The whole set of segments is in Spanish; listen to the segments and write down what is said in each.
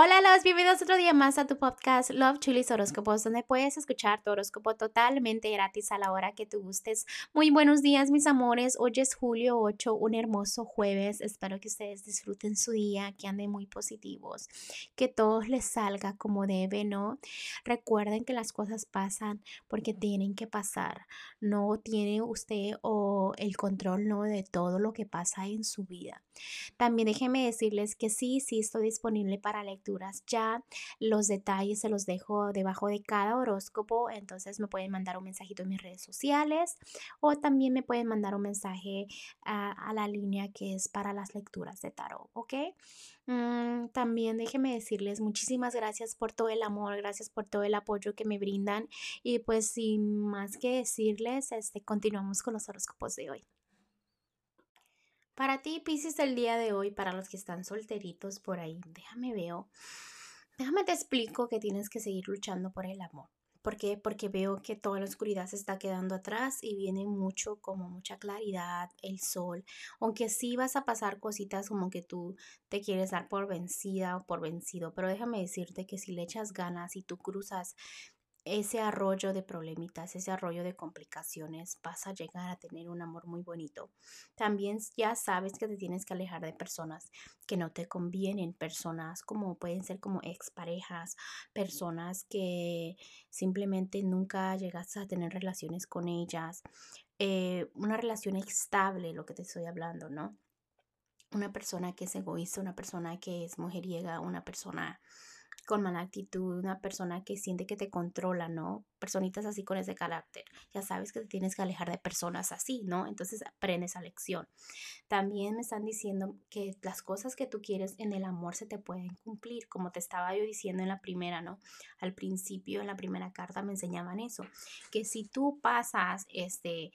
Hola, los bienvenidos otro día más a tu podcast Love Chulis Horóscopos, donde puedes escuchar tu horóscopo totalmente gratis a la hora que tú gustes. Muy buenos días, mis amores. Hoy es julio 8, un hermoso jueves. Espero que ustedes disfruten su día, que anden muy positivos, que todo les salga como debe, ¿no? Recuerden que las cosas pasan porque tienen que pasar. No tiene usted o el control, ¿no? De todo lo que pasa en su vida. También déjenme decirles que sí, sí estoy disponible para lectura ya los detalles se los dejo debajo de cada horóscopo, entonces me pueden mandar un mensajito en mis redes sociales o también me pueden mandar un mensaje a, la línea que es para las lecturas de tarot, ¿ok? Mm, también déjenme decirles muchísimas gracias por todo el amor, gracias por todo el apoyo que me brindan y pues sin más que decirles, este, continuamos con los horóscopos de hoy. Para ti, Pisces, el día de hoy, para los que están solteritos por ahí, déjame veo, déjame te explico que tienes que seguir luchando por el amor. ¿Por qué? Porque veo que toda la oscuridad se está quedando atrás y viene mucho, como mucha claridad, el sol. Aunque sí vas a pasar cositas como que tú te quieres dar por vencida o por vencido, pero déjame decirte que si le echas ganas y tú cruzas ese arroyo de problemitas, ese arroyo de complicaciones, vas a llegar a tener un amor muy bonito. También ya sabes que te tienes que alejar de personas que no te convienen, personas como pueden ser como exparejas, personas que simplemente nunca llegaste a tener relaciones con ellas, eh, una relación estable, lo que te estoy hablando, ¿no? Una persona que es egoísta, una persona que es mujeriega, una persona con mala actitud, una persona que siente que te controla, ¿no? Personitas así con ese carácter. Ya sabes que te tienes que alejar de personas así, ¿no? Entonces aprende esa lección. También me están diciendo que las cosas que tú quieres en el amor se te pueden cumplir, como te estaba yo diciendo en la primera, ¿no? Al principio, en la primera carta me enseñaban eso, que si tú pasas este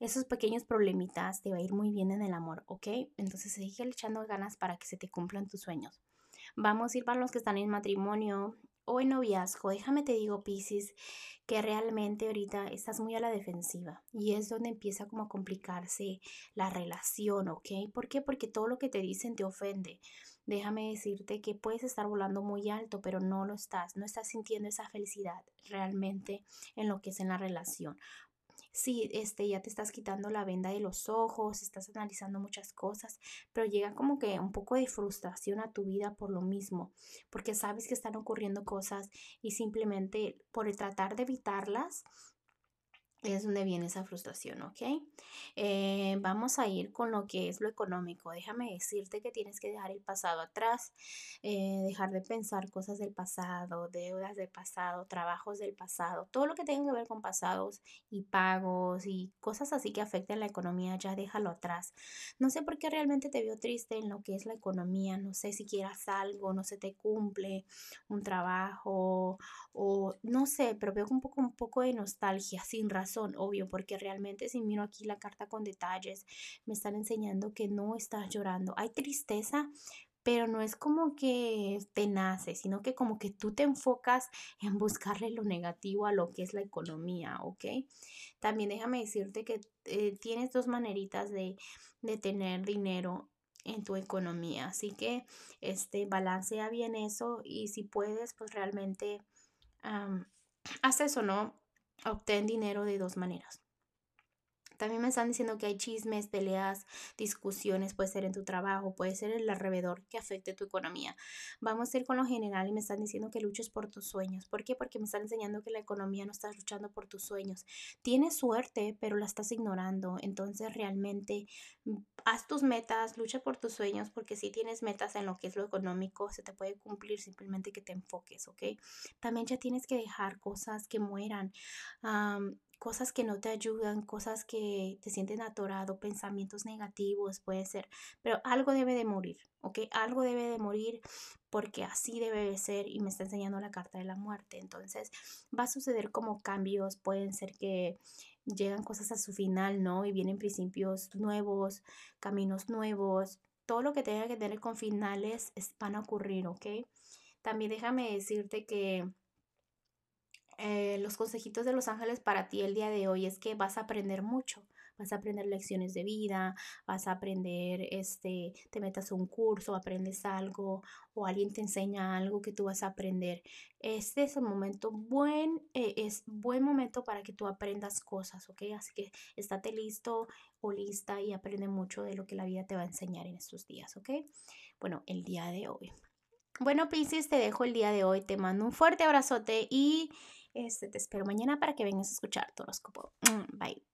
esos pequeños problemitas te va a ir muy bien en el amor, ¿ok? Entonces sigue echando ganas para que se te cumplan tus sueños. Vamos a ir para los que están en matrimonio o en noviazgo. Déjame te digo, Piscis, que realmente ahorita estás muy a la defensiva y es donde empieza como a complicarse la relación, ¿ok? ¿Por qué? Porque todo lo que te dicen te ofende. Déjame decirte que puedes estar volando muy alto, pero no lo estás, no estás sintiendo esa felicidad realmente en lo que es en la relación sí, este, ya te estás quitando la venda de los ojos, estás analizando muchas cosas, pero llega como que un poco de frustración a tu vida por lo mismo, porque sabes que están ocurriendo cosas y simplemente por tratar de evitarlas, es donde viene esa frustración, ¿ok? Eh, vamos a ir con lo que es lo económico. Déjame decirte que tienes que dejar el pasado atrás, eh, dejar de pensar cosas del pasado, deudas del pasado, trabajos del pasado, todo lo que tenga que ver con pasados y pagos y cosas así que afecten la economía, ya déjalo atrás. No sé por qué realmente te veo triste en lo que es la economía, no sé si quieras algo, no se te cumple un trabajo o no sé, pero veo un poco, un poco de nostalgia sin razón son obvio, porque realmente si miro aquí la carta con detalles, me están enseñando que no estás llorando. Hay tristeza, pero no es como que te nace, sino que como que tú te enfocas en buscarle lo negativo a lo que es la economía, ¿ok? También déjame decirte que eh, tienes dos maneritas de, de tener dinero en tu economía, así que este balancea bien eso y si puedes, pues realmente haz eso, ¿no? Obtén dinero de dos maneras. También me están diciendo que hay chismes, peleas, discusiones, puede ser en tu trabajo, puede ser el alrededor que afecte tu economía. Vamos a ir con lo general y me están diciendo que luches por tus sueños. ¿Por qué? Porque me están enseñando que la economía no estás luchando por tus sueños. Tienes suerte, pero la estás ignorando. Entonces realmente mm, haz tus metas, lucha por tus sueños, porque si tienes metas en lo que es lo económico, se te puede cumplir simplemente que te enfoques, ¿ok? También ya tienes que dejar cosas que mueran cosas que no te ayudan, cosas que te sienten atorado, pensamientos negativos, puede ser, pero algo debe de morir, ¿ok? Algo debe de morir porque así debe de ser y me está enseñando la carta de la muerte. Entonces va a suceder como cambios, pueden ser que llegan cosas a su final, ¿no? Y vienen principios nuevos, caminos nuevos, todo lo que tenga que tener con finales van a ocurrir, ¿ok? También déjame decirte que eh, los consejitos de los ángeles para ti el día de hoy es que vas a aprender mucho, vas a aprender lecciones de vida, vas a aprender, este, te metas un curso, aprendes algo o alguien te enseña algo que tú vas a aprender. Este es el momento buen, eh, es buen momento para que tú aprendas cosas, ¿ok? Así que estate listo o lista y aprende mucho de lo que la vida te va a enseñar en estos días, ¿ok? Bueno, el día de hoy. Bueno, Pisces, te dejo el día de hoy. Te mando un fuerte abrazote y este, te espero mañana para que vengas a escuchar tu horóscopo. Mm, bye.